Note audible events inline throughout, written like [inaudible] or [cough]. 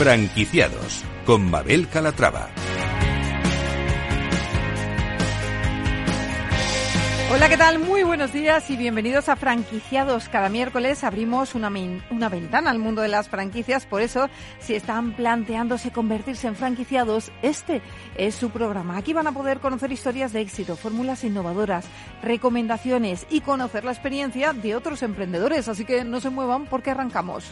Franquiciados con Mabel Calatrava. Hola, ¿qué tal? Muy buenos días y bienvenidos a Franquiciados. Cada miércoles abrimos una, una, ventana al mundo de las franquicias, por eso si están planteándose convertirse en franquiciados, este es su programa. Aquí van a poder conocer historias de éxito, fórmulas innovadoras, recomendaciones y conocer la experiencia de otros emprendedores, así que no se muevan porque arrancamos.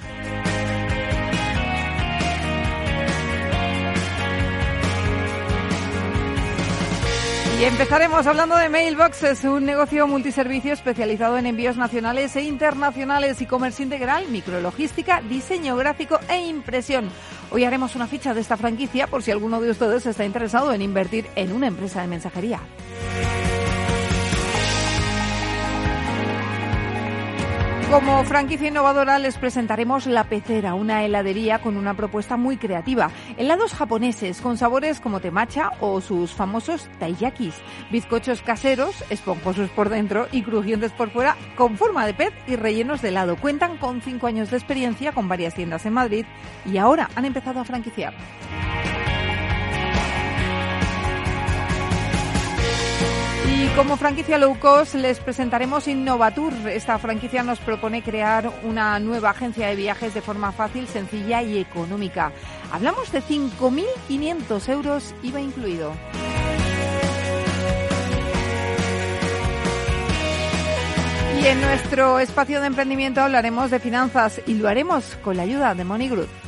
Y empezaremos hablando de Mailboxes, un negocio multiservicio especializado en envíos nacionales e internacionales, e-commerce integral, micrologística, diseño gráfico e impresión. Hoy haremos una ficha de esta franquicia por si alguno de ustedes está interesado en invertir en una empresa de mensajería. Como franquicia innovadora les presentaremos La Pecera, una heladería con una propuesta muy creativa. Helados japoneses con sabores como temacha o sus famosos taiyakis. Bizcochos caseros, esponjosos por dentro y crujientes por fuera, con forma de pez y rellenos de helado. Cuentan con cinco años de experiencia con varias tiendas en Madrid y ahora han empezado a franquiciar. Y como franquicia low cost les presentaremos Innovatur. Esta franquicia nos propone crear una nueva agencia de viajes de forma fácil, sencilla y económica. Hablamos de 5.500 euros IVA incluido. Y en nuestro espacio de emprendimiento hablaremos de finanzas y lo haremos con la ayuda de Money Group.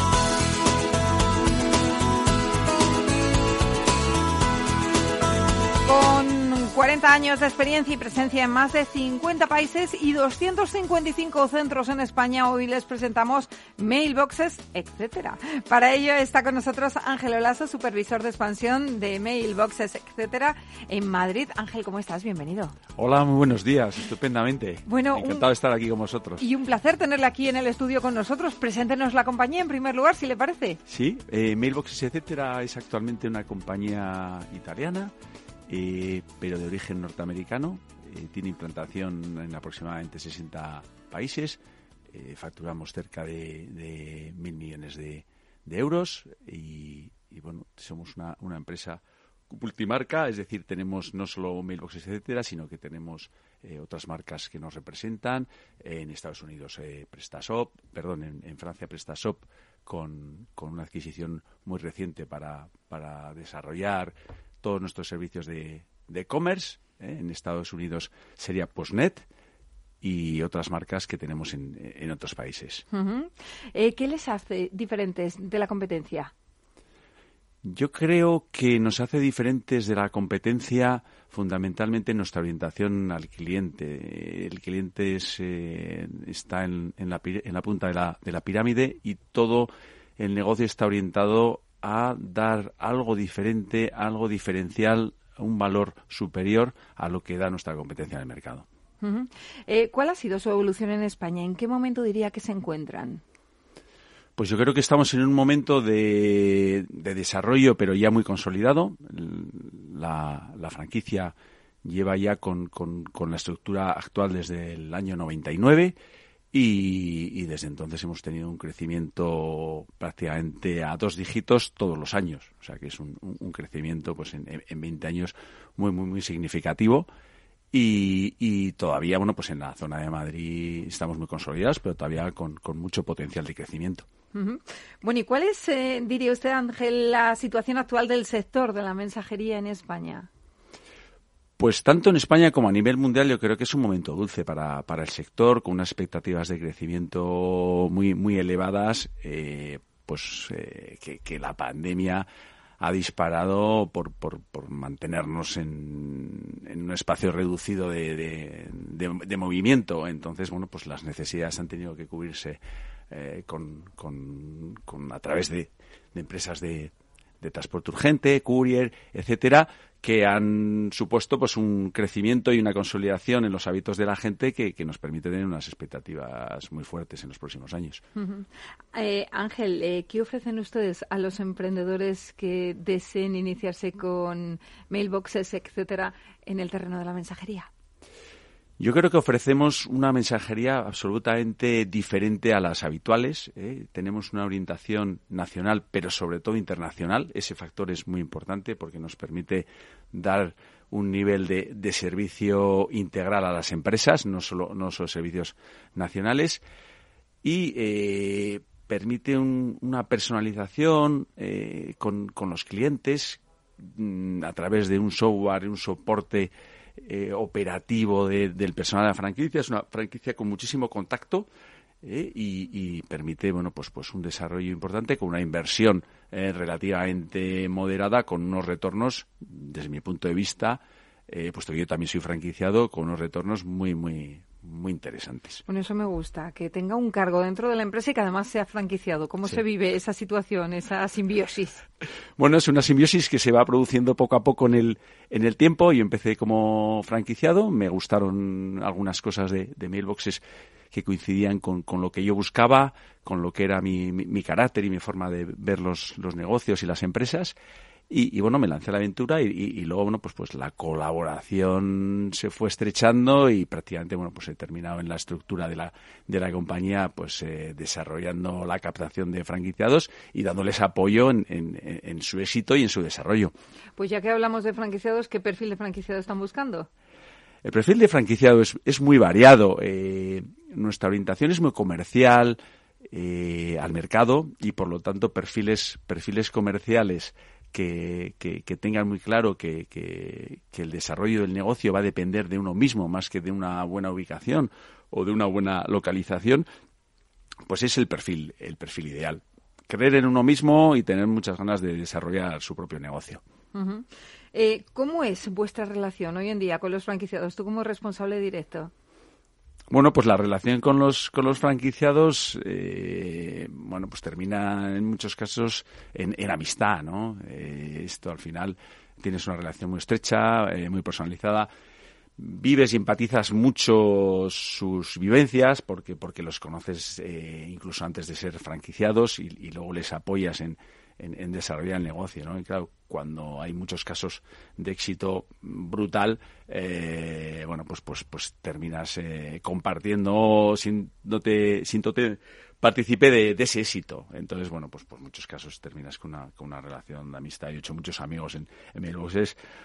40 años de experiencia y presencia en más de 50 países y 255 centros en España. Hoy les presentamos mailboxes, etcétera. Para ello está con nosotros Ángel Olaso, supervisor de expansión de mailboxes, etcétera, en Madrid. Ángel, ¿cómo estás? Bienvenido. Hola, muy buenos días. Estupendamente. Bueno, encantado de estar aquí con vosotros. Y un placer tenerle aquí en el estudio con nosotros. Preséntenos la compañía en primer lugar, si le parece. Sí, eh, mailboxes, etcétera, es actualmente una compañía italiana eh, pero de origen norteamericano. Eh, tiene implantación en aproximadamente 60 países. Eh, facturamos cerca de, mil millones de, euros y, bueno, somos una, empresa multimarca, es decir, tenemos no solo mailboxes, etcétera, sino que tenemos otras marcas que nos representan. en Estados Unidos PrestaShop, perdón, en, en Francia PrestaShop con, con, una adquisición muy reciente para, para desarrollar todos nuestros servicios de e-commerce. ¿eh? En Estados Unidos sería Postnet y otras marcas que tenemos en, en otros países. Eh, ¿Qué les hace diferentes de la competencia? Yo creo que nos hace diferentes de la competencia fundamentalmente nuestra orientación al cliente. El cliente eh, está en, en, la, en, la, punta de la, de la pirámide y todo el negocio está orientado a dar algo diferente, algo diferencial, un valor superior a lo que da nuestra competencia en el mercado. Eh, ¿Cuál ha sido su evolución en España? ¿En qué momento diría que se encuentran? Pues yo creo que estamos en un momento de, desarrollo, pero ya muy consolidado. La, franquicia lleva ya con, con, la estructura actual desde el año 99 y, desde entonces hemos tenido un crecimiento prácticamente a dos dígitos todos los años. O sea que es un, crecimiento pues en, en, 20 años muy, muy, muy significativo. Y, todavía, bueno, pues en la zona de Madrid estamos muy consolidados, pero todavía con, mucho potencial de crecimiento. Bueno, ¿y cuál es, eh, diría usted, Ángel, la situación actual del sector de la mensajería en España? Pues tanto en España como a nivel mundial yo creo que es un momento dulce para, para el sector, con unas expectativas de crecimiento muy, muy elevadas, eh, pues eh, que, la pandemia ha disparado por, por, por mantenernos en, en, un espacio reducido de, de, movimiento. Entonces, bueno, pues las necesidades han tenido que cubrirse eh, con, con, a través de, empresas de, de transporte urgente, courier, etcétera, que han supuesto pues un crecimiento y una consolidación en los hábitos de la gente que, nos permite tener unas expectativas muy fuertes en los próximos años. Eh, Ángel, eh, ¿qué ofrecen ustedes a los emprendedores que deseen iniciarse con mailboxes, etcétera, en el terreno de la mensajería? Yo creo que ofrecemos una mensajería absolutamente diferente a las habituales. ¿eh? Tenemos una orientación nacional, pero sobre todo internacional. Ese factor es muy importante porque nos permite dar un nivel de, servicio integral a las empresas, no solo, no solo servicios nacionales. Y eh, permite una personalización eh, con, con, los clientes mm, a través de un software, un soporte eh, operativo del personal de la franquicia. Es una franquicia con muchísimo contacto eh, y, permite bueno pues pues un desarrollo importante con una inversión eh, relativamente moderada con unos retornos desde mi punto de vista puesto que yo también soy franquiciado con unos retornos muy muy muy interesantes. Bueno, eso me gusta, que tenga un cargo dentro de la empresa y que además sea franquiciado. ¿Cómo se vive esa situación, esa simbiosis? [laughs] Bueno, es una simbiosis que se va produciendo poco a poco en el, en el tiempo. Yo empecé como franquiciado, me gustaron algunas cosas de, de mailboxes que coincidían con, con, lo que yo buscaba, con lo que era mi, mi, carácter y mi forma de ver los, los negocios y las empresas. Y, bueno, me lancé a la aventura y, luego, bueno, pues, pues la colaboración se fue estrechando y prácticamente, bueno, pues he terminado en la estructura de la, de la compañía, pues eh, desarrollando la captación de franquiciados y dándoles apoyo en, en, su éxito y en su desarrollo. Pues ya que hablamos de franquiciados, ¿qué perfil de franquiciado están buscando? El perfil de franquiciado es, es muy variado. Eh, nuestra orientación es muy comercial, eh, al mercado y por lo tanto perfiles perfiles comerciales que, que, tengan muy claro que, que, el desarrollo del negocio va a depender de uno mismo más que de una buena ubicación o de una buena localización, pues es el perfil, el perfil ideal. Creer en uno mismo y tener muchas ganas de desarrollar su propio negocio. Eh, ¿Cómo es vuestra relación hoy en día con los franquiciados? Tú como responsable directo. Bueno, pues la relación con los, con los franquiciados, eh, bueno, pues termina en muchos casos en, en amistad, ¿no? Eh, esto al final tienes una relación muy estrecha, eh, muy personalizada. Vives y empatizas mucho sus vivencias porque, porque los conoces incluso antes de ser franquiciados y, y luego les apoyas en, en, desarrollar el negocio, ¿no? Y claro, cuando hay muchos casos de éxito brutal, eh, bueno, pues, pues, pues terminas eh, compartiendo sin no te, sin de, ese éxito. Entonces, bueno, pues por muchos casos terminas con una, con una relación de amistad. Yo he hecho muchos amigos en, en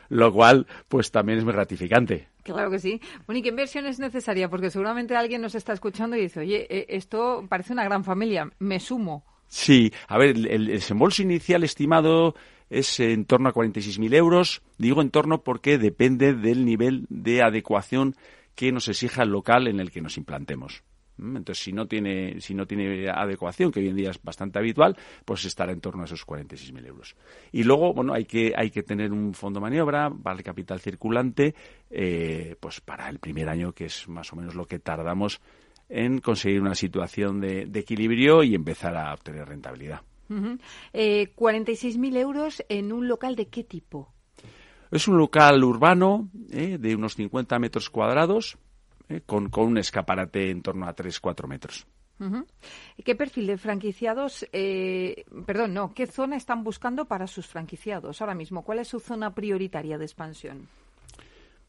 lo cual, pues también es muy gratificante. Claro que sí. Bueno, ¿y qué inversión es necesaria? Porque seguramente alguien nos está escuchando y dice, oye, eh, esto parece una gran familia, me sumo. Sí, a ver, el, desembolso inicial estimado es en torno a 46.000 euros. Digo en torno porque depende del nivel de adecuación que nos exija el local en el que nos implantemos. ¿Mm? Entonces, si no tiene, si no tiene adecuación, que hoy en día es bastante habitual, pues estará en torno a esos 46.000 euros. Y luego, bueno, hay que, hay que tener un fondo de maniobra, vale capital circulante, eh, pues para el primer año, que es más o menos lo que tardamos en conseguir una situación de, equilibrio y empezar a obtener rentabilidad. 46.000 eh, euros en un local de qué tipo? Es un local urbano eh, de unos 50 metros cuadrados eh, con, un escaparate en torno a 3-4 metros. ¿Qué perfil de franquiciados, perdón, no, qué zona están buscando para sus franquiciados ahora mismo? ¿Cuál es su zona prioritaria de expansión?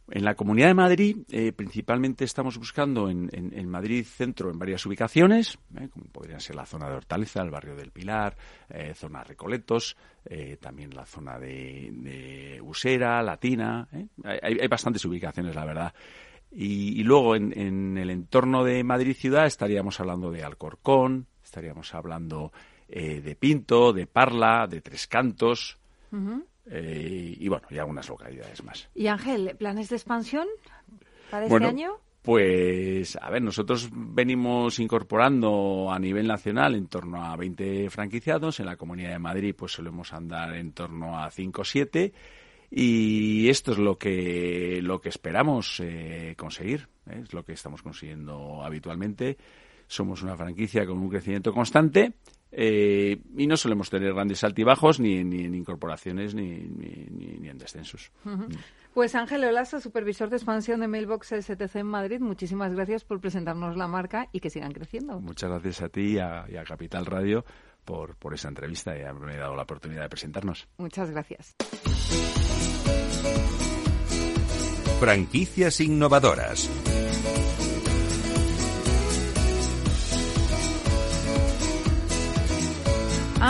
En la Comunidad de Madrid, eh, principalmente estamos buscando en, Madrid Centro en varias ubicaciones, eh, como podrían ser la zona de Hortaleza, el barrio del Pilar, eh, zona Recoletos, también la zona de, Usera, Latina. Hay, bastantes ubicaciones, la verdad. Y, luego en, el entorno de Madrid Ciudad estaríamos hablando de Alcorcón, estaríamos hablando de Pinto, de Parla, de Tres Cantos. Eh, y bueno, y algunas localidades más. ¿Y Ángel, planes de expansión para este año? Pues, a ver, nosotros venimos incorporando a nivel nacional en torno a 20 franquiciados. En la Comunidad de Madrid, pues solemos andar en torno a 5 o 7. Y esto es lo que, lo que esperamos eh, conseguir. ¿eh? Es lo que estamos consiguiendo habitualmente somos una franquicia con un crecimiento constante eh, y no solemos tener grandes altibajos ni, ni en incorporaciones ni, ni, en descensos. Pues Ángel Olaso, supervisor de expansión de Mailbox STC en Madrid, muchísimas gracias por presentarnos la marca y que sigan creciendo. Muchas gracias a ti y a, Capital Radio por, por esa entrevista y haberme dado la oportunidad de presentarnos. Muchas gracias. Franquicias innovadoras.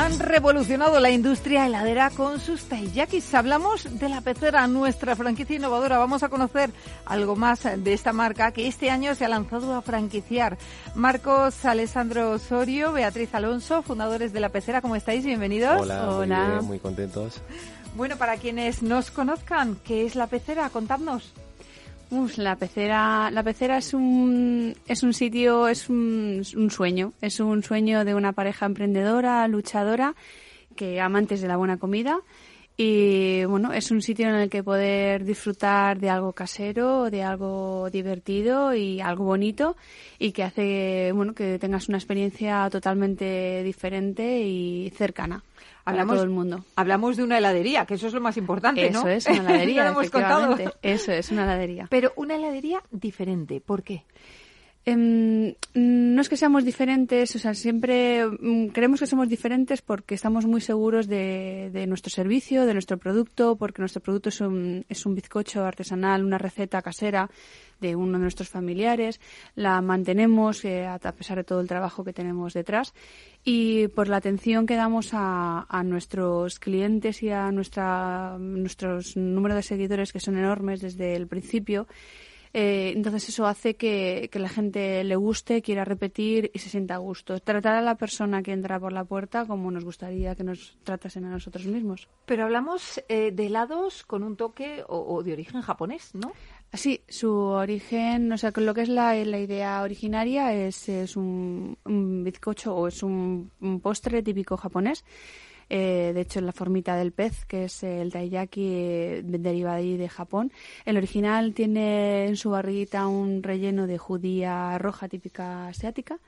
Han revolucionado la industria heladera con sus taiyakis. Hablamos de la pecera, nuestra franquicia innovadora. Vamos a conocer algo más de esta marca que este año se ha lanzado a franquiciar. Marcos Alessandro Osorio, Beatriz Alonso, fundadores de la pecera. ¿Cómo estáis? Bienvenidos. Hola, Hola. Muy, muy contentos. Bueno, para quienes nos conozcan, ¿qué es la pecera? Contadnos la pecera, la pecera es un, es un sitio, es un, sueño, es un sueño de una pareja emprendedora, luchadora, que amantes de la buena comida. Y bueno, es un sitio en el que poder disfrutar de algo casero, de algo divertido y algo bonito y que hace bueno que tengas una experiencia totalmente diferente y cercana hablamos, todo el mundo. Hablamos de una heladería, que eso es lo más importante, ¿no? Eso es, una [laughs] heladería, Eso es, una heladería. Pero una heladería diferente, ¿por qué? Em, no es que seamos diferentes, o sea, siempre mm, creemos que somos diferentes porque estamos muy seguros de, de, nuestro servicio, de nuestro producto, porque nuestro producto es un, es un bizcocho artesanal, una receta casera de uno de nuestros familiares, la mantenemos eh, a pesar de todo el trabajo que tenemos detrás y por la atención que damos a, nuestros clientes y a nuestra, nuestros número de seguidores que son enormes desde el principio. Eh, entonces eso hace que, que, la gente le guste, quiera repetir y se sienta a gusto. Tratar a la persona que entra por la puerta como nos gustaría que nos tratasen a nosotros mismos. Pero hablamos eh, de helados con un toque o, de origen japonés, ¿no? Sí, su origen, o sea, lo que es la, la idea originaria es, es un, bizcocho o es un, postre típico japonés. Eh, de hecho, la formita del pez, que es el taiyaki, eh, deriva de ahí de Japón. El original tiene en su barriguita un relleno de judía roja típica asiática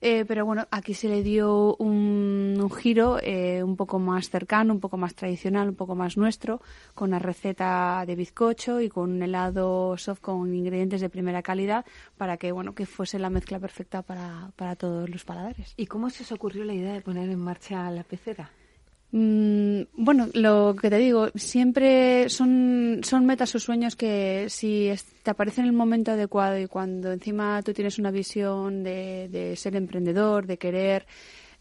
eh, pero bueno, aquí se le dio un, giro eh, un poco más cercano, un poco más tradicional, un poco más nuestro, con la receta de bizcocho y con un helado soft con ingredientes de primera calidad para que bueno que fuese la mezcla perfecta para, para todos los paladares. ¿Y cómo se os ocurrió la idea de poner en marcha la pecera? Mm, bueno, lo que te digo, siempre son, son metas o sueños que si te aparecen en el momento adecuado y cuando encima tú tienes una visión de, de ser emprendedor, de querer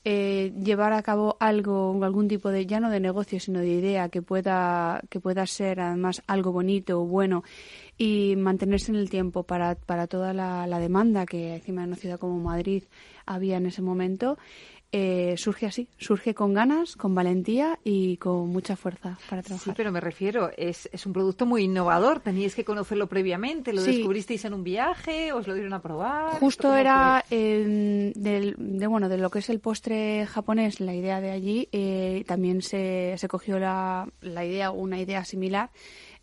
eh, llevar a cabo algo, algún tipo de, ya no de negocio, sino de idea que pueda, que pueda ser además algo bonito, o bueno y mantenerse en el tiempo para, para toda la, la demanda que encima en una ciudad como Madrid había en ese momento, eh, surge así, surge con ganas, con valentía y con mucha fuerza para trabajar. Sí, pero me refiero, es, es un producto muy innovador, teníais que conocerlo previamente, lo descubristeis en un viaje, os lo dieron a probar. Justo era eh, del, de, bueno, de lo que es el postre japonés, la idea de allí, eh, también se, se cogió la, la idea, una idea similar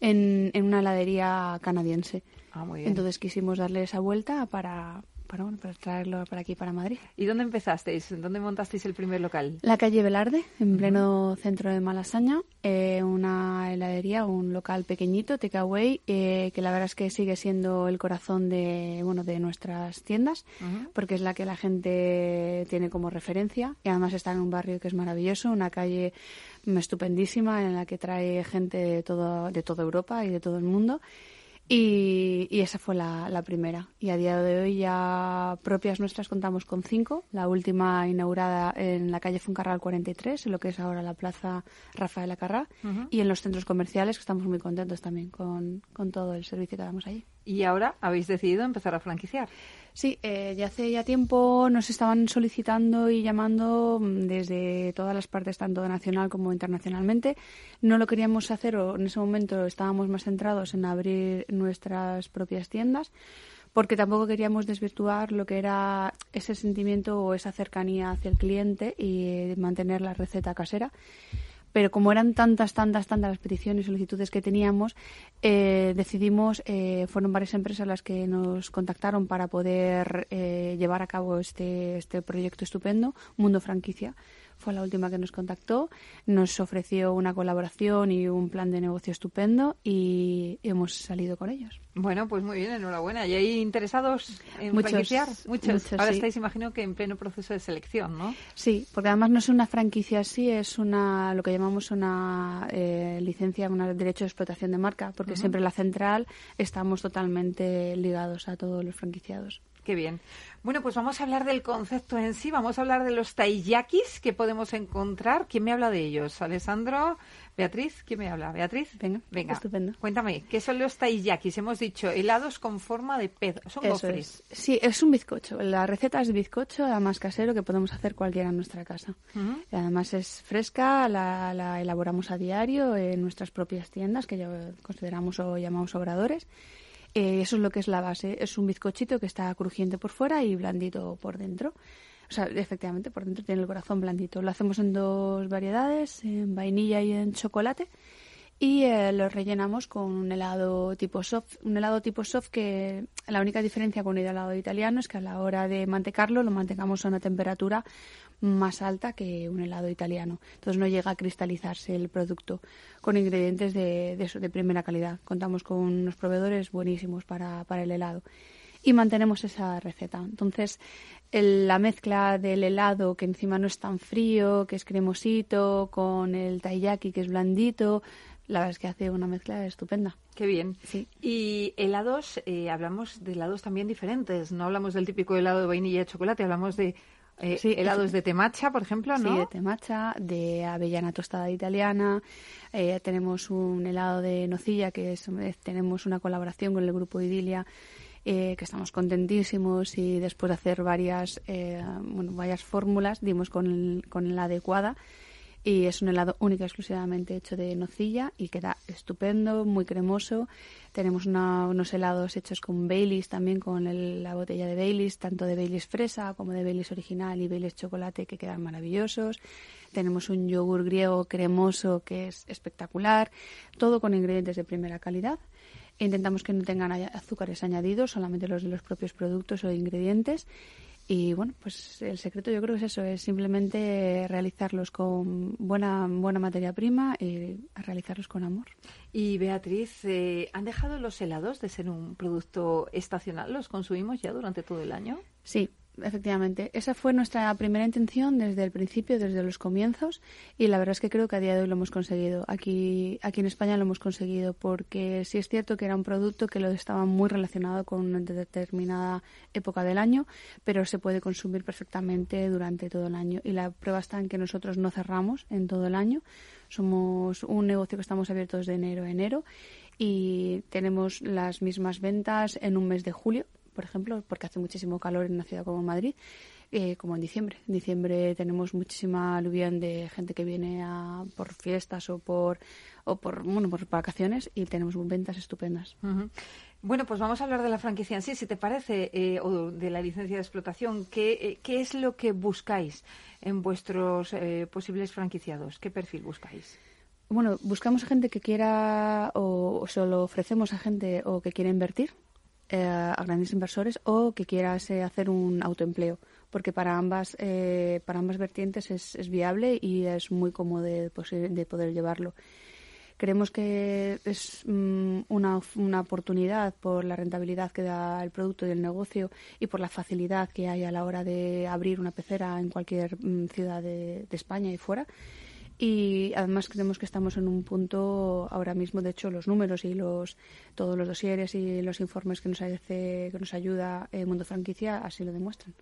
en, en una heladería canadiense. Ah, muy bien. Entonces quisimos darle esa vuelta para, para, bueno, para traerlo para aquí, para Madrid. ¿Y dónde empezasteis? ¿Dónde montasteis el primer local? La calle Velarde, en pleno centro de Malasaña, eh, una heladería, un local pequeñito, takeaway, eh, que la verdad es que sigue siendo el corazón de, bueno, de nuestras tiendas, porque es la que la gente tiene como referencia y además está en un barrio que es maravilloso, una calle estupendísima en la que trae gente de, todo, de toda Europa y de todo el mundo y, esa fue la, primera. Y a día de hoy ya propias nuestras contamos con cinco. La última inaugurada en la calle Funcarral 43, en lo que es ahora la plaza Rafael Acarrá. Y en los centros comerciales, que estamos muy contentos también con, con todo el servicio que damos allí. Y ahora habéis decidido empezar a franquiciar. Sí, eh, ya hace ya tiempo nos estaban solicitando y llamando mm, desde todas las partes, tanto nacional como internacionalmente. No lo queríamos hacer o en ese momento estábamos más centrados en abrir nuestras propias tiendas porque tampoco queríamos desvirtuar lo que era ese sentimiento o esa cercanía hacia el cliente y mantener la receta casera pero como eran tantas, tantas, tantas las peticiones y solicitudes que teníamos, eh, decidimos, eh, fueron varias empresas las que nos contactaron para poder eh, llevar a cabo este, este proyecto estupendo, Mundo Franquicia fue la última que nos contactó, nos ofreció una colaboración y un plan de negocio estupendo y hemos salido con ellos. Bueno, pues muy bien, enhorabuena. ¿Y hay interesados en muchos, franquiciar? Muchos. Ahora estáis, imagino, que en pleno proceso de selección, ¿no? Sí, porque además no es una franquicia así, es una lo que llamamos una eh, licencia, un derecho de explotación de marca, porque siempre en la central estamos totalmente ligados a todos los franquiciados. Qué bien. Bueno, pues vamos a hablar del concepto en sí. Vamos a hablar de los taiyakis que podemos encontrar. ¿Quién me habla de ellos? ¿Alessandro? ¿Beatriz? ¿Quién me habla? ¿Beatriz? Venga, venga. Estupendo. Cuéntame, ¿qué son los taiyakis? Hemos dicho helados con forma de pez. Son gofres. Sí, es un bizcocho. La receta es bizcocho, además casero, que podemos hacer cualquiera en nuestra casa. Además es fresca, la, la elaboramos a diario en nuestras propias tiendas, que ya consideramos o llamamos obradores eh, eso es lo que es la base. Es un bizcochito que está crujiente por fuera y blandito por dentro. O sea, efectivamente, por dentro tiene el corazón blandito. Lo hacemos en dos variedades, en vainilla y en chocolate. Y eh, lo rellenamos con un helado tipo soft. Un helado tipo soft que la única diferencia con el helado italiano es que a la hora de mantecarlo lo mantengamos a una temperatura más alta que un helado italiano. Entonces no llega a cristalizarse el producto con ingredientes de, de, primera calidad. Contamos con unos proveedores buenísimos para, para el helado y mantenemos esa receta. Entonces, la mezcla del helado, que encima no es tan frío, que es cremosito, con el taiyaki, que es blandito, la verdad es que hace una mezcla estupenda. Qué bien. Sí. Y helados, eh, hablamos de helados también diferentes. No hablamos del típico helado de vainilla y chocolate, hablamos de eh, helados de temacha, por ejemplo, ¿no? Sí, de temacha, de avellana tostada italiana. Eh, tenemos un helado de nocilla que es, eh, tenemos una colaboración con el grupo Idilia. que estamos contentísimos y después de hacer varias bueno, varias fórmulas dimos con, con la adecuada y es un helado único exclusivamente hecho de nocilla y queda estupendo, muy cremoso. Tenemos unos helados hechos con Baileys también, con la botella de Baileys, tanto de Baileys fresa como de Baileys original y Baileys chocolate que quedan maravillosos. Tenemos un yogur griego cremoso que es espectacular, todo con ingredientes de primera calidad. Intentamos que no tengan azúcares añadidos, solamente los de los propios productos o ingredientes y bueno, pues el secreto yo creo que es eso, es simplemente realizarlos con buena, buena materia prima y realizarlos con amor. Y Beatriz, eh, ¿han dejado los helados de ser un producto estacional? ¿Los consumimos ya durante todo el año? Sí, efectivamente. Esa fue nuestra primera intención desde el principio, desde los comienzos, y la verdad es que creo que a día de hoy lo hemos conseguido. Aquí, aquí en España lo hemos conseguido porque sí es cierto que era un producto que lo estaba muy relacionado con una determinada época del año, pero se puede consumir perfectamente durante todo el año. Y la prueba está en que nosotros no cerramos en todo el año. Somos un negocio que estamos abiertos de enero a enero y tenemos las mismas ventas en un mes de julio por ejemplo, porque hace muchísimo calor en una ciudad como Madrid, eh, como en diciembre. En diciembre tenemos muchísima aluvión de gente que viene a, por fiestas o por, o por, bueno, por vacaciones y tenemos ventas estupendas. Bueno, pues vamos a hablar de la franquicia en sí, si te parece, eh, o de la licencia de explotación. ¿Qué, eh, ¿Qué, es lo que buscáis en vuestros posibles franquiciados? ¿Qué perfil buscáis? Bueno, buscamos a gente que quiera o, o se lo ofrecemos a gente o que quiera invertir eh, a grandes inversores o que quieras eh, hacer un autoempleo, porque para ambas, eh, para ambas vertientes es, es, viable y es muy cómodo de, de poder llevarlo. Creemos que es mm, una, una, oportunidad por la rentabilidad que da el producto y el negocio y por la facilidad que hay a la hora de abrir una pecera en cualquier mm, ciudad de España y fuera y además creemos que estamos en un punto ahora mismo, de hecho, los números y los todos los dosieres y los informes que nos hace, que nos ayuda el Mundo Franquicia así lo demuestran.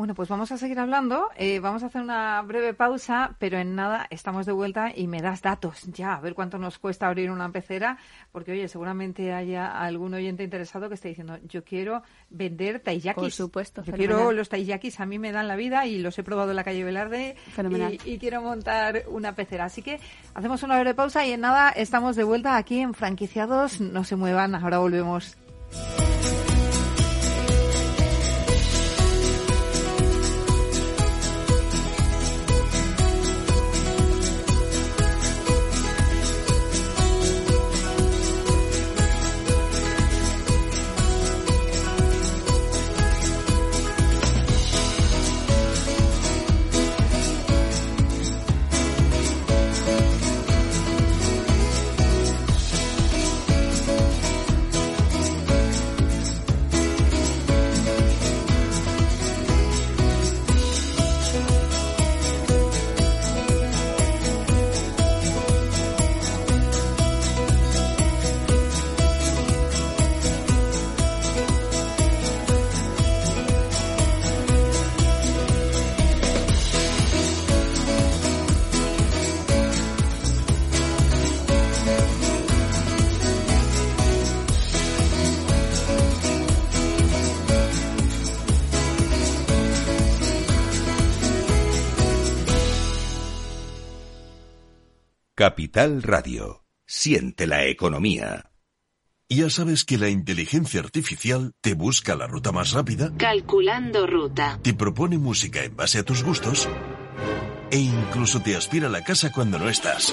Bueno, pues vamos a seguir hablando. Eh, vamos a hacer una breve pausa, pero en nada estamos de vuelta y me das datos ya, a ver cuánto nos cuesta abrir una pecera, porque oye, seguramente haya algún oyente interesado que esté diciendo, yo quiero vender taiyakis. Por supuesto. Yo quiero los taiyakis, a mí me dan la vida y los he probado en la calle Velarde y, y, quiero montar una pecera. Así que hacemos una breve pausa y en nada estamos de vuelta aquí en Franquiciados. No se muevan, ahora volvemos. Capital Radio. Siente la economía. Ya sabes que la inteligencia artificial te busca la ruta más rápida. Calculando ruta. Te propone música en base a tus gustos. E incluso te aspira a la casa cuando no estás.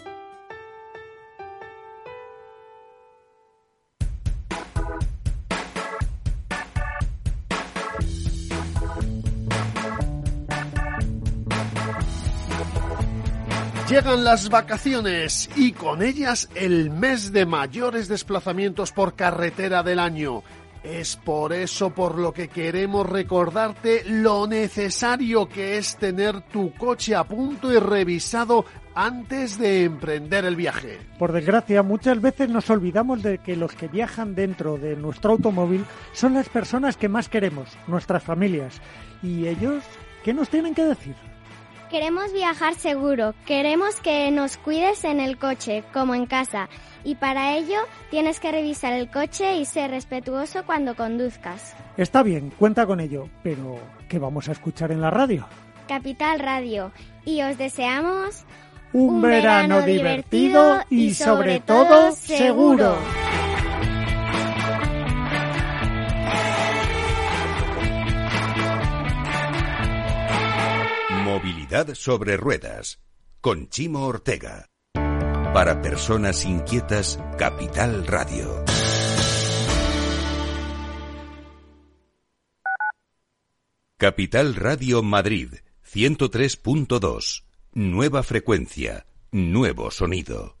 Llegan las vacaciones y con ellas el mes de mayores desplazamientos por carretera del año. Es por eso por lo que queremos recordarte lo necesario que es tener tu coche a punto y revisado antes de emprender el viaje. Por desgracia, muchas veces nos olvidamos de que los que viajan dentro de nuestro automóvil son las personas que más queremos, nuestras familias. ¿Y ellos qué nos tienen que decir? Queremos viajar seguro, queremos que nos cuides en el coche, como en casa, y para ello tienes que revisar el coche y ser respetuoso cuando conduzcas. Está bien, cuenta con ello, pero ¿qué vamos a escuchar en la radio? Capital Radio, y os deseamos un, verano, divertido y sobre todo seguro. Movilidad sobre ruedas. Con Chimo Ortega. Para personas inquietas, Capital Radio. Capital Radio Madrid, 103.2. Nueva frecuencia, nuevo sonido.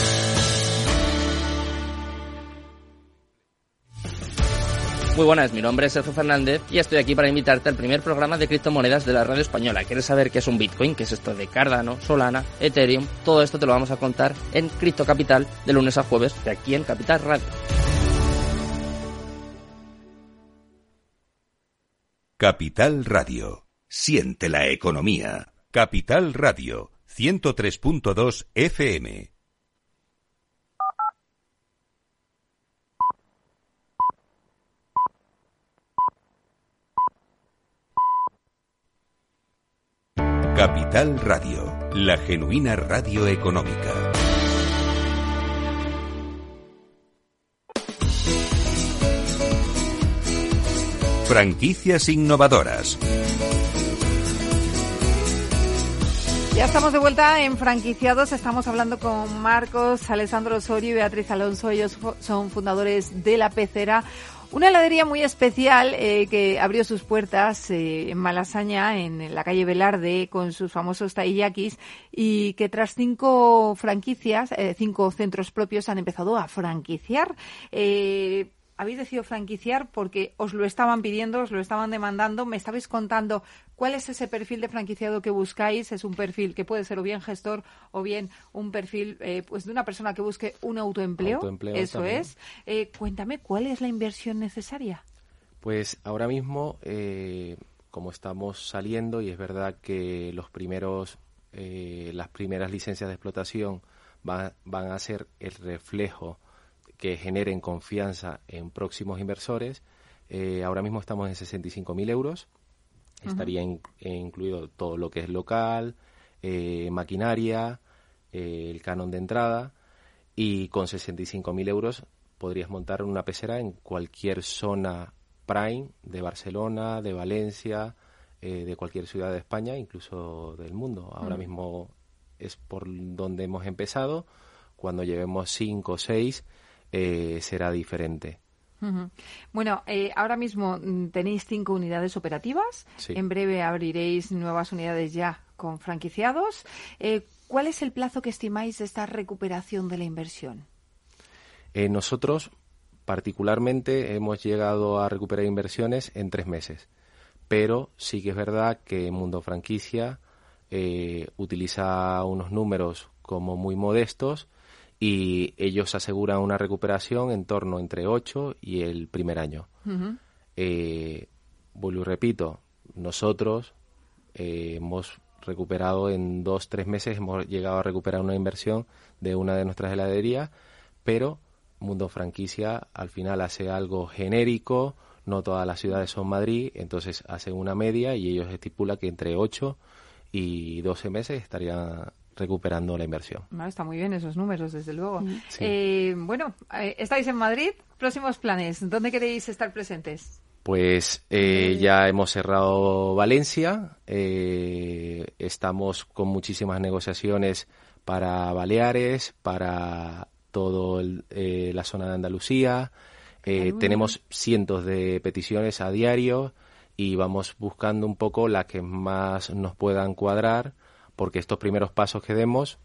Muy buenas, mi nombre es Sergio Fernández y estoy aquí para invitarte al primer programa de criptomonedas de la radio española. ¿Quieres saber qué es un Bitcoin? ¿Qué es esto de Cardano, Solana, Ethereum? Todo esto te lo vamos a contar en Cripto Capital de lunes a jueves de aquí en Capital Radio. Capital Radio. Siente la economía. Capital Radio. 103.2 FM. Capital Radio, la genuina radio económica. Franquicias innovadoras. Ya estamos de vuelta en franquiciados. Estamos hablando con Marcos, Alessandro Osorio y Beatriz Alonso. Ellos son fundadores de La Pecera. Una heladería muy especial eh, que abrió sus puertas eh, en Malasaña, en la calle Velarde, con sus famosos taiyakis y que tras cinco franquicias, eh, cinco centros propios han empezado a franquiciar. habéis decidido franquiciar porque os lo estaban pidiendo, os lo estaban demandando. Me estabais contando cuál es ese perfil de franquiciado que buscáis. Es un perfil que puede ser o bien gestor o bien un perfil eh, pues de una persona que busque un autoempleo. Autoempleo Eso también. es. Eh, cuéntame, ¿cuál es la inversión necesaria? Pues ahora mismo, eh, como estamos saliendo, y es verdad que los primeros, eh, las primeras licencias de explotación va- van a ser el reflejo que generen confianza en próximos inversores. eh, ahora mismo estamos en 65.000 euros. Estaría in- eh, incluido todo lo que es local, eh, maquinaria, eh, el canon de entrada y con 65.000 euros podrías montar una pecera en cualquier zona prime de Barcelona, de Valencia, eh, de cualquier ciudad de España, incluso del mundo. Ahora Mm. mismo es por donde hemos empezado. Cuando llevemos cinco o seis eh, será diferente. Bueno, eh, ahora mismo mm, tenéis cinco unidades operativas. Sí. En breve abriréis nuevas unidades ya con franquiciados. Eh, ¿Cuál es el plazo que estimáis de esta recuperación de la inversión? Eh, nosotros, particularmente, hemos llegado a recuperar inversiones en tres meses. Pero sí que es verdad que Mundo Franquicia utiliza unos números como muy modestos y ellos aseguran una recuperación en torno entre 8 y el primer año. Ujú. Eh, vuelvo y repito, nosotros eh, hemos recuperado en dos, tres meses, hemos llegado a recuperar una inversión de una de nuestras heladerías, pero Mundo Franquicia al final hace algo genérico, no todas las ciudades son Madrid, entonces hacen una media y ellos estipulan que entre 8 y 12 meses estarían recuperando la inversión. Bueno, está muy bien esos números, desde luego. Sí. Eh, bueno, eh, estáis en Madrid. Próximos planes. ¿Dónde queréis estar presentes? Pues eh, ya hemos cerrado Valencia, eh, estamos con muchísimas negociaciones para Baleares, para toda la zona de Andalucía. Eh, tenemos cientos de peticiones a diario y vamos buscando un poco las que más nos puedan cuadrar, porque estos primeros pasos que demos,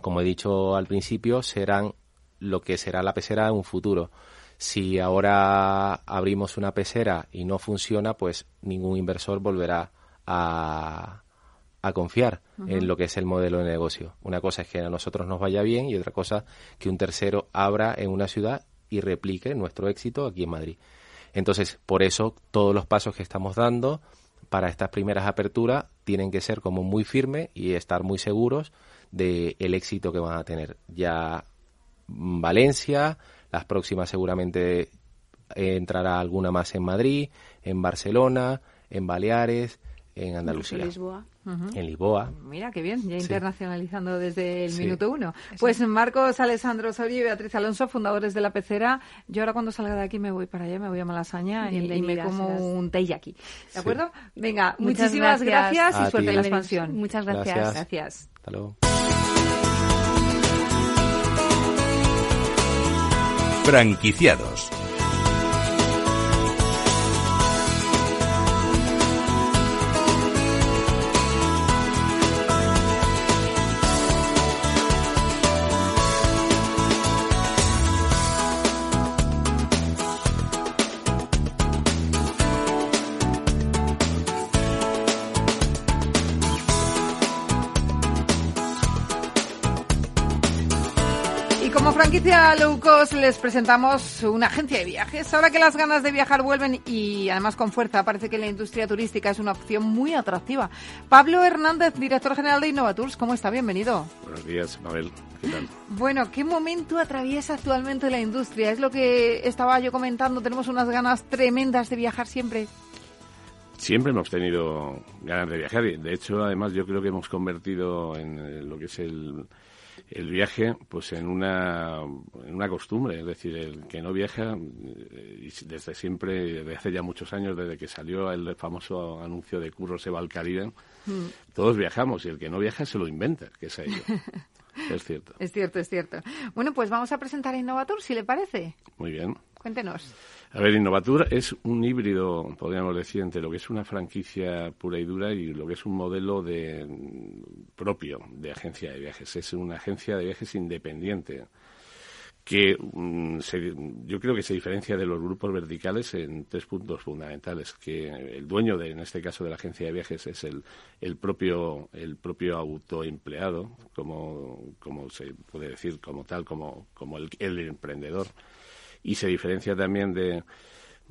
como he dicho al principio, serán lo que será la pecera en un futuro. Si ahora abrimos una pecera y no funciona, pues ningún inversor volverá a, a confiar en lo que es el modelo de negocio. Una cosa es que a nosotros nos vaya bien y otra cosa que un tercero abra en una ciudad y replique nuestro éxito aquí en Madrid. Entonces, por eso todos los pasos que estamos dando para estas primeras aperturas tienen que ser como muy firmes y estar muy seguros del éxito que van a tener. Ya Valencia, las próximas seguramente entrará alguna más en Madrid, en Barcelona, en Baleares, en Andalucía. Lisboa. En Lisboa. Mira, qué bien, ya Sí. internacionalizando desde el Sí. minuto uno. Pues Marcos, Alessandro Saurio y Beatriz Alonso, fundadores de La Pecera. Yo ahora cuando salga de aquí me voy para allá, me voy a Malasaña y, me como un teiyaki. ¿De Sí. acuerdo? Venga, Muchas muchísimas gracias. y suerte en la expansión. Muchas gracias. Gracias. Gracias. Hasta luego. Franquiciados. Franquicia low cost les presentamos una agencia de viajes. Ahora que las ganas de viajar vuelven y además con fuerza, parece que la industria turística es una opción muy atractiva. Pablo Hernández, director general de Innovatours, ¿cómo está? Bienvenido. Buenos días, Mabel. ¿Qué tal? Bueno, ¿qué momento atraviesa actualmente la industria? Es lo que estaba yo comentando, tenemos unas ganas tremendas de viajar siempre. Siempre hemos tenido ganas de viajar. De hecho, además, yo creo que hemos convertido en eh, lo que es el, el viaje pues en una, en una costumbre. Es decir, el que no viaja, eh, y desde siempre, desde hace ya muchos años, desde que salió el famoso anuncio de Curro se va al Caribe, todos viajamos y el que no viaja se lo inventa, que es ello. [laughs] es cierto. Es cierto, es cierto. Bueno, pues vamos a presentar a Innovatur, si le parece. Muy bien. Cuéntenos. A ver, Innovatur es un híbrido, podríamos decir, entre lo que es una franquicia pura y dura y lo que es un modelo de propio de agencia de viajes. Es una agencia de viajes independiente que mm, se- yo creo que se diferencia de los grupos verticales en tres puntos fundamentales que el dueño de en este caso de la agencia de viajes es el, el propio el propio autoempleado como como se puede decir como tal como el emprendedor y se diferencia también de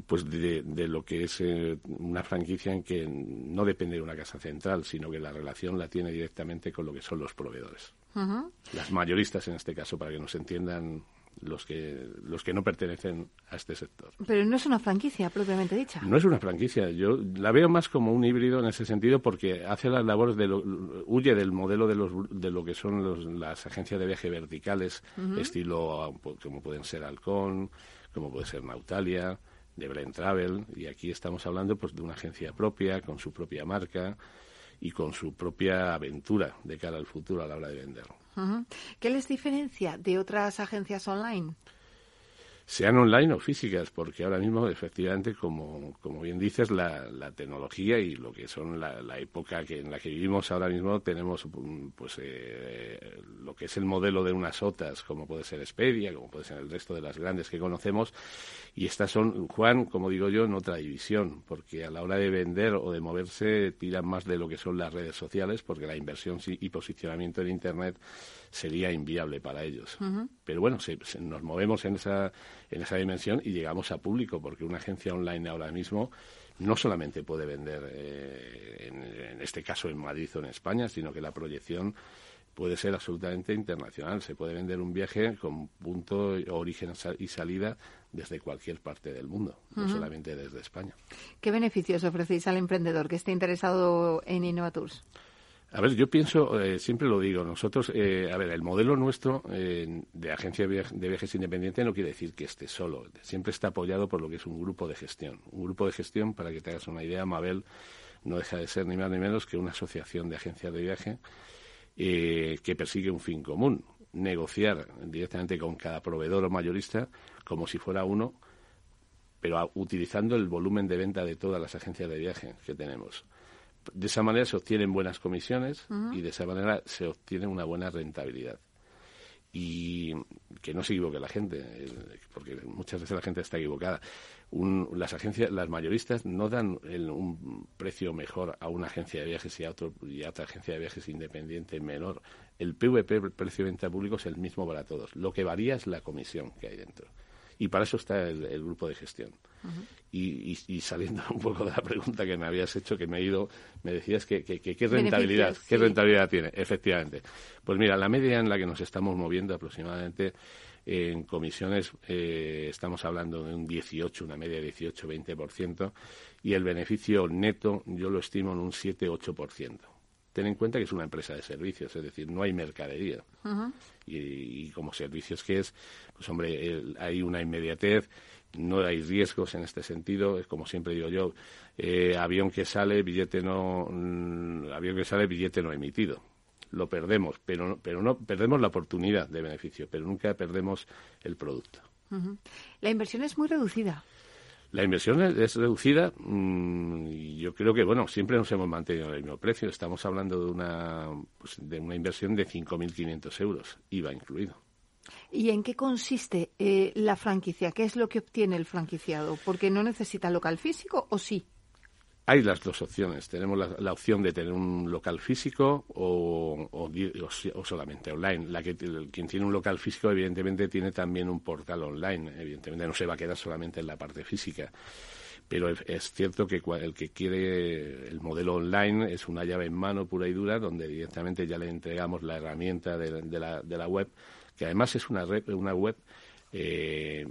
pues de, de lo que es eh, una franquicia en que no depende de una casa central sino que la relación la tiene directamente con lo que son los proveedores. Las mayoristas en este caso para que nos entiendan los que los que no pertenecen a este sector. Pero no es una franquicia propiamente dicha. No es una franquicia, yo la veo más como un híbrido en ese sentido porque hace las labores de lo, huye del modelo de los de lo que son los- las agencias de viaje verticales, estilo pues, como pueden ser Halcón, como puede ser Nautalia, de Travel y aquí estamos hablando pues de una agencia propia con su propia marca y con su propia aventura de cara al futuro a la hora de vender. Ujú. ¿Qué les diferencia de otras agencias online? Sean online o físicas, porque ahora mismo, efectivamente, como, como bien dices, la, la tecnología y lo que son la, la época que en la que vivimos ahora mismo, tenemos mm, pues eh, lo que es el modelo de unas OTAs, como puede ser Expedia, como puede ser el resto de las grandes que conocemos, y estas son, Juan, como digo yo, en otra división, porque a la hora de vender o de moverse tiran más de lo que son las redes sociales, porque la inversión y posicionamiento en Internet sería inviable para ellos. Pero bueno, se- se- nos movemos en esa, en esa dimensión y llegamos a público, porque una agencia online ahora mismo no solamente puede vender, eh, en, en este caso en Madrid o en España, sino que la proyección puede ser absolutamente internacional. Se puede vender un viaje con punto, origen y salida desde cualquier parte del mundo, no solamente desde España. ¿Qué beneficios ofrecéis al emprendedor que esté interesado en Innovatours? A ver, yo pienso, eh, siempre lo digo, nosotros, eh, a ver, el modelo nuestro eh, de agencia de viaj- de viajes independiente no quiere decir que esté solo, siempre está apoyado por lo que es un grupo de gestión. Un grupo de gestión, para que te hagas una idea, Mabel no deja de ser ni más ni menos que una asociación de agencias de viaje eh, que persigue un fin común, negociar directamente con cada proveedor o mayorista como si fuera uno, pero utilizando el volumen de venta de todas las agencias de viaje que tenemos. De esa manera se obtienen buenas comisiones y de esa manera se obtiene una buena rentabilidad. Y que no se equivoque la gente, eh, porque muchas veces la gente está equivocada. Un- las agencias, las mayoristas no dan el- un precio mejor a una agencia de viajes y a, otro, y a otra agencia de viajes independiente menor. El PVP, el precio de venta público, es el mismo para todos. Lo que varía es la comisión que hay dentro. Y para eso está el, el grupo de gestión. Y, y- y saliendo [laughs] un poco de la pregunta que me habías hecho, que me he ido, me decías que, que- que qué rentabilidad, qué rentabilidad tiene, efectivamente. Pues mira, la media en la que nos estamos moviendo aproximadamente en comisiones eh, estamos hablando de un 18, una media de 18-20%, y el beneficio neto yo lo estimo en un 7-8%. Ten en cuenta que es una empresa de servicios, es decir, no hay mercadería y, y como servicios que es, pues hombre, el- hay una inmediatez, no hay riesgos en este sentido, es como siempre digo yo, eh, avión que sale, billete no, mm, avión que sale, billete no emitido. Lo perdemos, pero no, pero no perdemos la oportunidad de beneficio, pero nunca perdemos el producto. La inversión es muy reducida. La inversión es, reducida mm, yo creo que, bueno, siempre nos hemos mantenido en el mismo precio. Estamos hablando de una, pues, de una inversión de 5.500 euros, IVA incluido. ¿Y en qué consiste eh, la franquicia? ¿Qué es lo que obtiene el franquiciado? ¿Porque no necesita local físico o sí? Hay las dos opciones. Tenemos la, la opción de tener un local físico o, o o o solamente online. La que, quien tiene un local físico, evidentemente, tiene también un portal online. Evidentemente, no se va a quedar solamente en la parte física. Pero es, cierto que el que quiere el modelo online es una llave en mano pura y dura, donde directamente ya le entregamos la herramienta de, de la, de la web, que además es una, red- una web eh,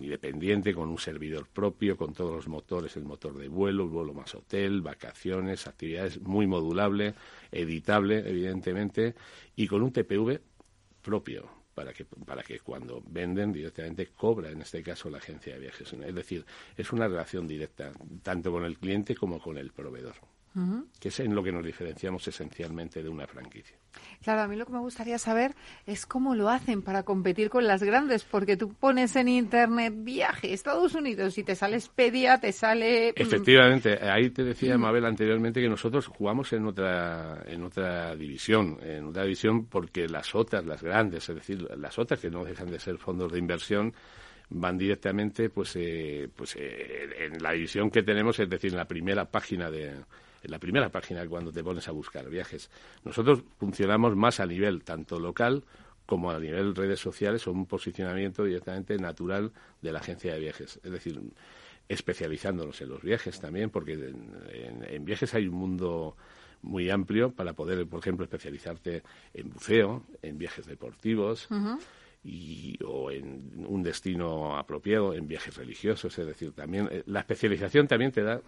independiente, con un servidor propio, con todos los motores, el motor de vuelo, el vuelo más hotel, vacaciones, actividades, muy modulable, editable, evidentemente, y con un TPV propio para que para que cuando venden directamente cobra en este caso la agencia de viajes. Es decir es una relación directa tanto con el cliente como con el proveedor que es en lo que nos diferenciamos esencialmente de una franquicia Claro, a mí lo que me gustaría saber es cómo lo hacen para competir con las grandes, porque tú pones en internet viaje Estados Unidos y te sale Expedia, te sale... Mm, Efectivamente, ahí te decía Mabel anteriormente que nosotros jugamos en otra, en otra división, en otra división porque las otras, las grandes, es decir, las otras que no dejan de ser fondos de inversión, van directamente pues, eh, pues eh, en la división que tenemos, es decir, en la primera página de en la primera página cuando te pones a buscar viajes. Nosotros funcionamos más a nivel tanto local como a nivel redes sociales o un posicionamiento directamente natural de la agencia de viajes. Es decir, especializándonos en los viajes también, porque en, viajes hay un mundo muy amplio para poder, por ejemplo, especializarte en buceo, en viajes deportivos. Y, o en un destino apropiado, en viajes religiosos, es decir, también eh, la especialización también te da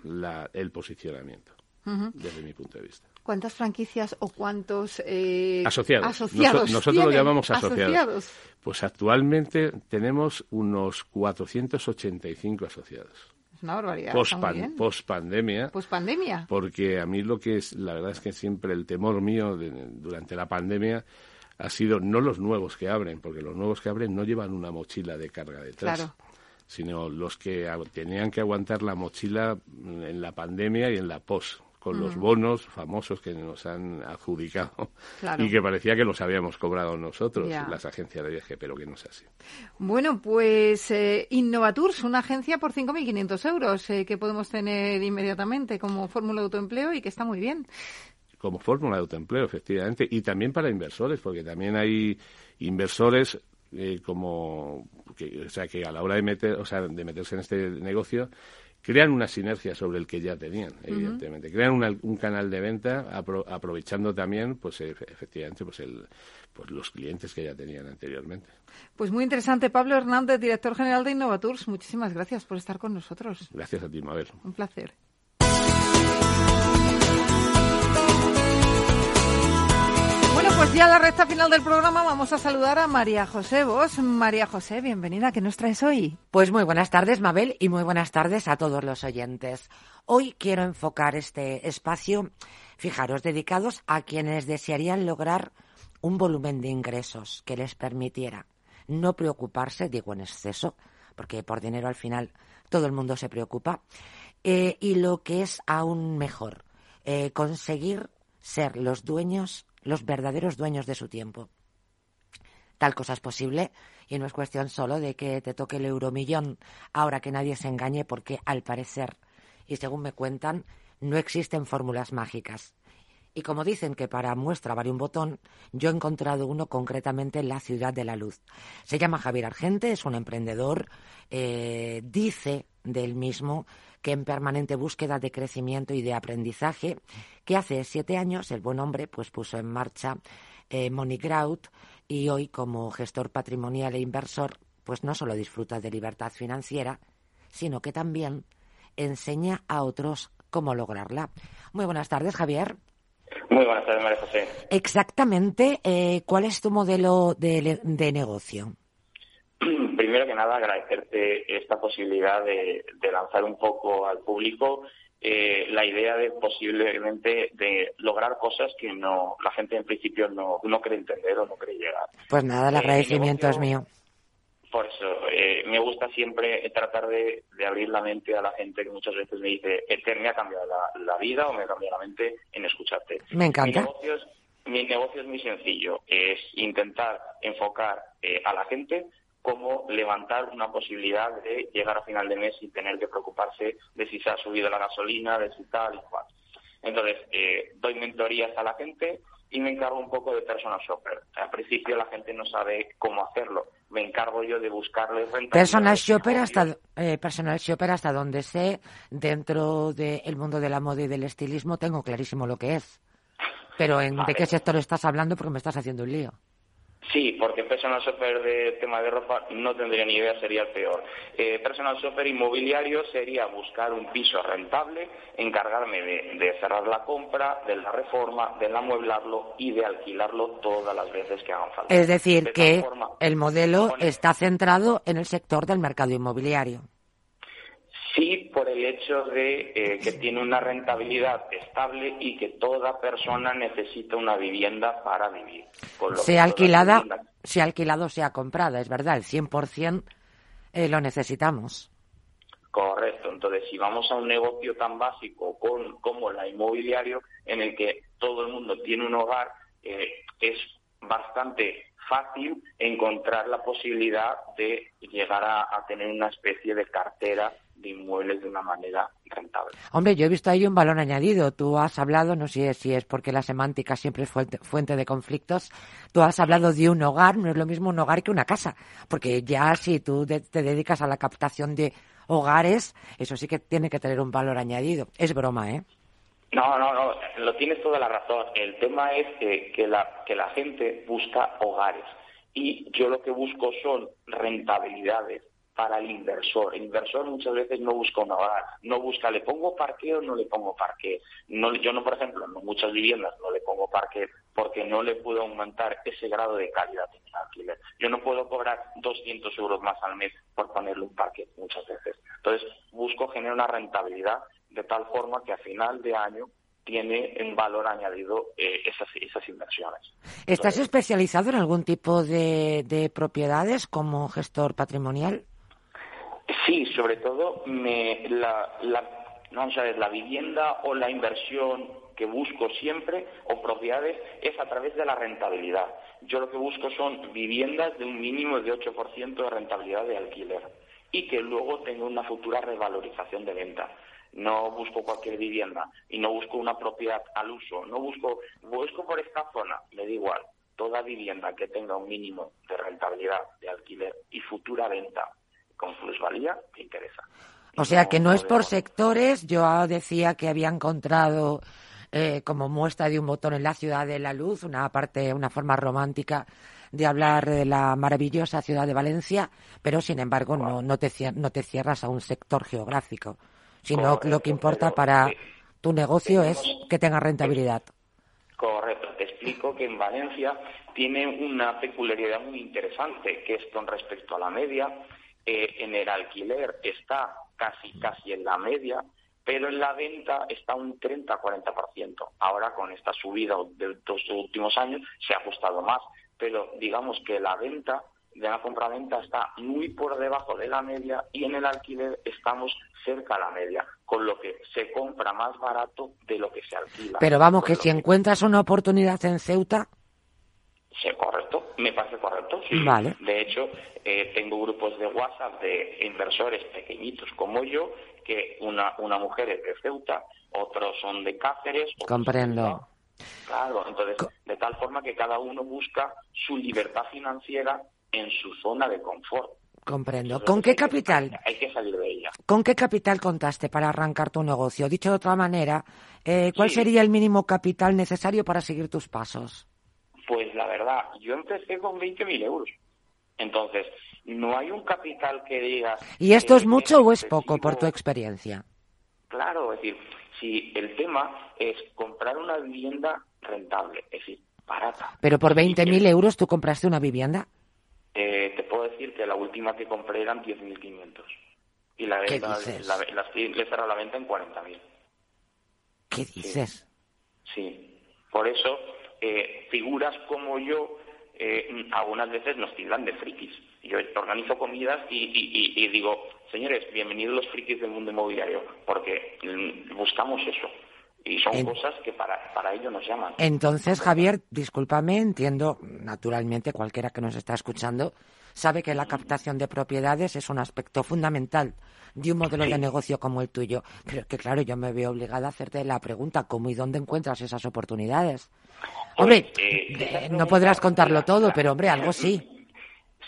el posicionamiento desde mi punto de vista. ¿Cuántas franquicias o cuántos eh, asociados? nosotros lo llamamos asociados. Pues actualmente tenemos unos 485 asociados. Es una barbaridad. Post, pandemia. Post pandemia. Porque a mí lo que es, la verdad es que siempre el temor mío durante la pandemia ha sido no los nuevos que abren, porque los nuevos que abren no llevan una mochila de carga detrás. Claro sino los que tenían que aguantar la mochila en la pandemia y en la pos con los bonos famosos que nos han adjudicado [laughs] y que parecía que los habíamos cobrado nosotros, las agencias de viaje, pero que no es así. Bueno, pues eh, Innovatours, una agencia por 5.500 euros eh, que podemos tener inmediatamente como fórmula de autoempleo y que está muy bien. Como fórmula de autoempleo, efectivamente, y también para inversores, porque también hay inversores eh, como que, o sea que a la hora de meter o sea de meterse en este negocio crean una sinergia sobre el que ya tenían, evidentemente. Crean un canal de venta aprovechando también, pues efectivamente, pues, el, pues los clientes que ya tenían anteriormente. Pues muy interesante. Pablo Hernández, director general de Innovatours, muchísimas gracias por estar con nosotros. Gracias a ti, Mabel. Un placer. Pues ya la recta final del programa vamos a saludar a María José Vos. María José, bienvenida. ¿Qué nos traes hoy? Pues muy buenas tardes, Mabel, y muy buenas tardes a todos los oyentes. Hoy quiero enfocar este espacio, fijaros, dedicados a quienes desearían lograr un volumen de ingresos que les permitiera no preocuparse, digo en exceso, porque por dinero al final todo el mundo se preocupa, eh, y lo que es aún mejor, eh, conseguir ser los dueños los verdaderos dueños de su tiempo. Tal cosa es posible y no es cuestión solo de que te toque el euromillón ahora que nadie se engañe porque al parecer, y según me cuentan, no existen fórmulas mágicas. Y como dicen que para muestra vale un botón, yo he encontrado uno concretamente en la Ciudad de la Luz. Se llama Javier Argente, es un emprendedor, eh, dice del mismo que en permanente búsqueda de crecimiento y de aprendizaje, que hace siete años el buen hombre pues puso en marcha eh, Grout y hoy como gestor patrimonial e inversor pues no solo disfruta de libertad financiera, sino que también enseña a otros cómo lograrla. Muy buenas tardes, Javier. Muy buenas tardes, María José. Exactamente, eh, ¿cuál es tu modelo de, de negocio? [clears throat] primero que nada agradecerte esta posibilidad de, lanzar un poco al público eh, la idea de posiblemente de lograr cosas que no la gente en principio no, no cree entender o no cree llegar. Pues nada, el eh, agradecimiento es mío. Por eso, eh, me gusta siempre tratar de, abrir la mente a la gente que muchas veces me dice, que me ha cambiado la, vida o me ha cambiado la mente en escucharte. Me encanta. Mi negocio es, muy sencillo, es intentar enfocar a la gente cómo levantar una posibilidad de llegar a final de mes sin tener que preocuparse de si se ha subido la gasolina, de si tal y cual. Entonces, eh, doy mentorías a la gente y me encargo un poco de personal shopper. Al principio la gente no sabe cómo hacerlo. Me encargo yo de buscarles Personal shopper hasta eh, personal shopper hasta donde sé dentro del mundo de la moda y del estilismo tengo clarísimo lo que es. Pero en de qué sector estás hablando porque me estás haciendo un lío. Sí, porque personal shopper de tema de ropa no tendría ni idea, sería el peor. Eh, personal shopper inmobiliario sería buscar un piso rentable, encargarme de, cerrar la compra, de la reforma, de amueblarlo y de alquilarlo todas las veces que hagan falta. Es decir, que el modelo está centrado en el sector del mercado inmobiliario. Sí, por el hecho de eh, que tiene una rentabilidad estable y que toda persona necesita una vivienda para vivir. sea alquilada, sea alquilado sea comprada, es verdad, el 100% eh, lo necesitamos. Correcto. Entonces, si vamos a un negocio tan básico como la inmobiliario, en el que todo el mundo tiene un hogar, eh, es bastante fácil encontrar la posibilidad de llegar a tener una especie de cartera de inmuebles de una manera rentable. Hombre, yo he visto ahí un valor añadido. Tú has hablado, no sé si es porque la semántica siempre es fuente, de conflictos, tú has hablado de un hogar, no es lo mismo un hogar que una casa, porque ya si tú te dedicas a la captación de hogares, eso sí que tiene que tener un valor añadido. Es broma, ¿eh? No, no, no, lo tienes toda la razón. El tema es que, que, la, que la gente busca hogares y yo lo que busco son rentabilidades para el inversor. El inversor muchas veces no busca un hogar, no busca, ¿le pongo parque o no le pongo parque? No, yo no, por ejemplo, en muchas viviendas no le pongo parque porque no le puedo aumentar ese grado de calidad en el alquiler. Yo no puedo cobrar 200 euros más al mes por ponerle un parque muchas veces. Entonces, busco generar una rentabilidad de tal forma que a final de año tiene en valor añadido eh, esas, inversiones. ¿Estás especializado en algún tipo de propiedades como gestor patrimonial? Sí, sobre todo me, la, la, la vivienda o la inversión que busco siempre o propiedades es a través de la rentabilidad. Yo lo que busco son viviendas de un mínimo de 8% de rentabilidad de alquiler y que luego tenga una futura revalorización de venta. No busco cualquier vivienda y no busco una propiedad al uso. No busco, busco por esta zona, me da igual. Toda vivienda que tenga un mínimo de rentabilidad de alquiler y futura venta con plusvalía interesa. O sea que no es por sectores. Yo decía que había encontrado eh, como muestra de un botón en la ciudad de la luz, una parte, una forma romántica de hablar de la maravillosa ciudad de Valencia, pero sin embargo no, no, te, no te cierras a un sector geográfico, sino que lo que importa para tu negocio es que tenga rentabilidad. Correcto, te explico que en Valencia tiene una peculiaridad muy interesante, que es con respecto a la media, eh, en el alquiler está casi, casi en la media, pero en la venta está un 30-40%. Ahora con esta subida de los últimos años se ha ajustado más, pero digamos que la venta de la compra-venta está muy por debajo de la media y en el alquiler estamos cerca a la media, con lo que se compra más barato de lo que se alquila. Pero vamos, que si encuentras una oportunidad en Ceuta, Sí, correcto, me parece correcto. Sí. Vale. De hecho, eh, tengo grupos de WhatsApp de inversores pequeñitos como yo, que una, una mujer es de Ceuta, otros son de Cáceres. Comprendo. Claro, entonces, de tal forma que cada uno busca su libertad financiera en su zona de confort. Comprendo. ¿Con qué capital? hay que salir de ella. ¿Con qué capital contaste para arrancar tu negocio? Dicho de otra manera, eh, ¿cuál sería el mínimo capital necesario para seguir tus pasos? La yo empecé con 20.000 euros. Entonces, no hay un capital que diga... ¿Y esto es mucho o es poco por tu experiencia? Claro, es decir, si el tema es comprar una vivienda rentable, es decir, barata. ¿Pero por 20.000 euros tú compraste una vivienda? Eh, te puedo decir que la última que compré eran 10.500. Y la venta, La, le cerró la venta en 40.000. ¿Qué dices? sí. Por eso eh, figuras como yo eh, algunas veces nos tildan de frikis. Yo organizo comidas y, digo, señores, bienvenidos los frikis del mundo inmobiliario, porque mm, buscamos eso. Y son cosas que para, para ello nos llaman. Entonces, Javier, discúlpame, entiendo, naturalmente, cualquiera que nos está escuchando, sabe que la captación de propiedades es un aspecto fundamental de un modelo de negocio como el tuyo. Pero que, claro, yo me veo obligada a hacerte la pregunta, ¿cómo y dónde encuentras esas oportunidades? Hombre, eh, no podrás contarlo todo, pero hombre, algo sí.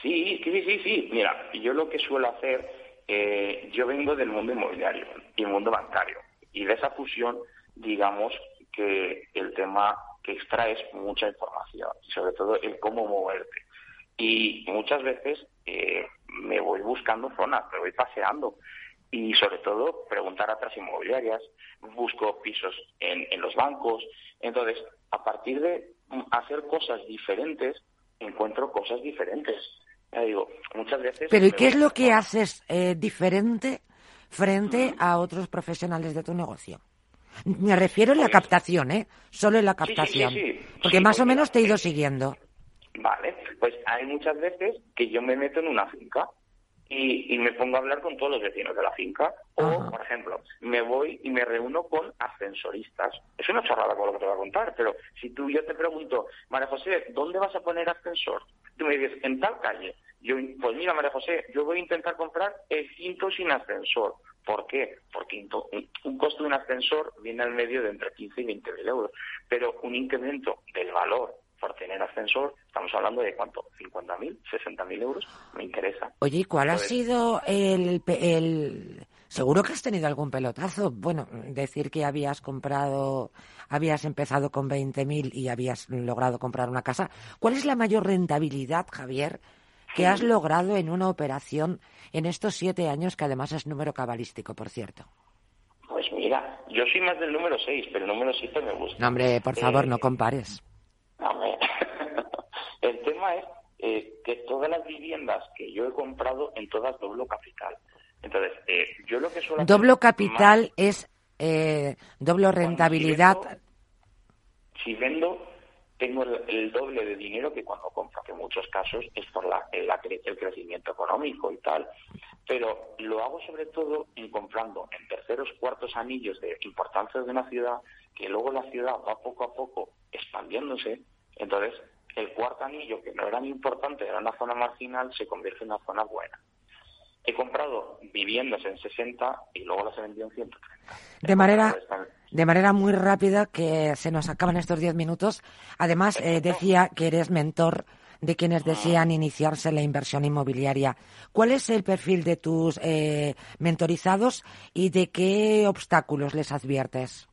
Sí, sí, sí, sí. Mira, yo lo que suelo hacer, eh, yo vengo del mundo inmobiliario y mundo bancario. Y de esa fusión, digamos que el tema que extraes mucha información, sobre todo el cómo moverte. Y muchas veces eh, me voy buscando zonas, me voy paseando y sobre todo preguntar a otras inmobiliarias, busco pisos en, en los bancos. Entonces, a partir de hacer cosas diferentes, encuentro cosas diferentes. Ya digo, muchas veces... Pero ¿y qué es lo que haces eh, diferente frente a otros profesionales de tu negocio? Me refiero en la captación, ¿eh? Solo en la Sí, sí, sí, captación. sí. Porque más o pues menos te he ido siguiendo. Vale, pues hay muchas veces que yo me meto en una finca y, y me pongo a hablar con todos los vecinos de la finca. O, por ejemplo, me voy y me reúno con ascensoristas. Es una chorrada con lo que te voy a contar, pero si tú yo te pregunto, María José, ¿dónde vas a poner ascensor? Tú me dices, en tal calle. Yo, pues mira, María José, yo voy a intentar comprar el quinto sin ascensor. ¿Por qué? Porque un costo de un ascensor viene al medio de entre 15 y 20 mil euros. Pero un incremento del valor por tener ascensor, estamos hablando de cuánto, 50 mil, 60 mil euros, me interesa. Oye, ¿y cuál ha Entonces, sido el. Seguro que has tenido algún pelotazo. Bueno, decir que habías comprado, habías empezado con 20.000 y habías logrado comprar una casa. ¿Cuál es la mayor rentabilidad, Javier, que has logrado en una operación en estos siete años, que además es número cabalístico, por cierto? Pues mira, yo soy más del número 6, pero el número 7 me gusta. No, hombre, por favor, Eh, no compares. El tema es eh, que todas las viviendas que yo he comprado, en todas doblo capital. Entonces, eh, yo lo que suelo Doblo más- capital es eh, doble rentabilidad. si vendo, tengo el, el doble de dinero que cuando compro, que en muchos casos es por la, el, la cre- el crecimiento económico y tal. Pero lo hago sobre todo en comprando en terceros, cuartos anillos de importancia de una ciudad, que luego la ciudad va poco a poco expandiéndose. Entonces, el cuarto anillo, que no era muy importante, era una zona marginal, se convierte en una zona buena. He comprado viviendas en 60 y luego las he vendido en 130. De manera, de manera muy rápida, que se nos acaban estos diez minutos. Además, eh, decía que eres mentor de quienes desean iniciarse en la inversión inmobiliaria. ¿Cuál es el perfil de tus eh, mentorizados y de qué obstáculos les adviertes?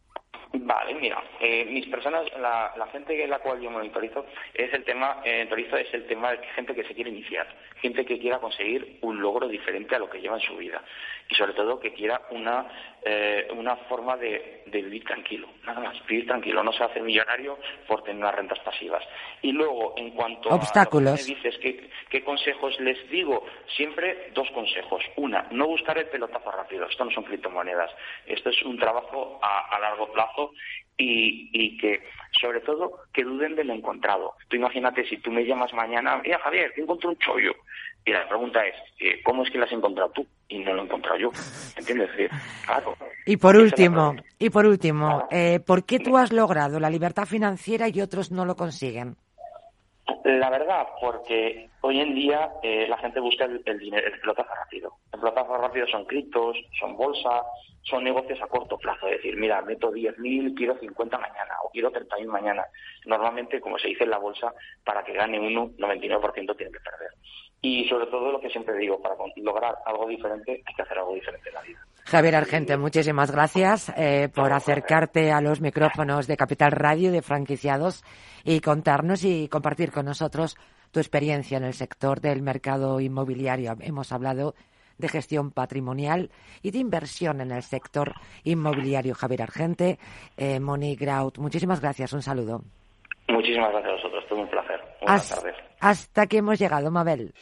Vale, mira, eh, mis personas, la, la gente en la cual yo monitorizo es el tema, eh, monitorizo es el tema de gente que se quiere iniciar, gente que quiera conseguir un logro diferente a lo que lleva en su vida. Y sobre todo que quiera una eh, una forma de, de vivir tranquilo, nada más, vivir tranquilo, no se hace millonario por tener unas rentas pasivas. Y luego, en cuanto Obstáculos. a lo que me dices, ¿qué, qué consejos les digo? Siempre dos consejos. Una, no buscar el pelotazo rápido. Esto no son criptomonedas. Esto es un trabajo a, a largo plazo y, y que, sobre todo, que duden del encontrado. Tú imagínate si tú me llamas mañana, mira Javier, que encontré un chollo. Y la pregunta es, eh, ¿cómo es que lo has encontrado tú? Y no lo he encontrado yo. ¿Entiendes? Claro. Y por la último, y por último, eh, ¿por qué tú has logrado la libertad financiera y otros no lo consiguen? La verdad, porque hoy en día eh, la gente busca el, el dinero, el pelotazo rápido. El pelotazo rápido son criptos, son bolsa, son negocios a corto plazo. Es decir, mira, meto 10.000, quiero 50 mañana o quiero 30.000 mañana. Normalmente, como se dice en la bolsa, para que gane uno, 99% tiene que perder. Y sobre todo lo que siempre digo, para lograr algo diferente hay que hacer algo diferente en la vida. Javier Argente, muchísimas gracias eh, por acercarte a los micrófonos de Capital Radio de franquiciados y contarnos y compartir con nosotros tu experiencia en el sector del mercado inmobiliario. Hemos hablado de gestión patrimonial y de inversión en el sector inmobiliario. Javier Argente, eh, Moni Graut, muchísimas gracias. Un saludo. Muchísimas gracias a vosotros, todo un placer. Buenas Has- tardes. hasta aquí hemos llegado, Mabel.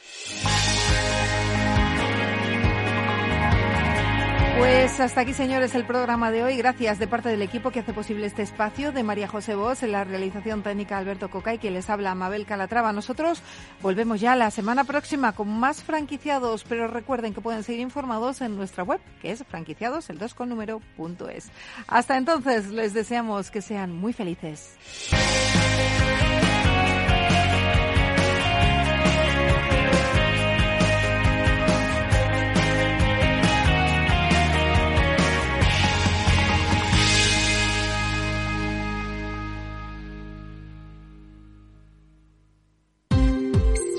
Pues hasta aquí, señores, el programa de hoy. Gracias de parte del equipo que hace posible este espacio, de María José Bos, en la realización técnica Alberto Cocay, que les habla Mabel Calatrava. Nosotros volvemos ya la semana próxima con más franquiciados, pero recuerden que pueden seguir informados en nuestra web, que es franquiciados, el 2 con número. Hasta entonces, les deseamos que sean muy felices.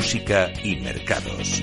Música y mercados.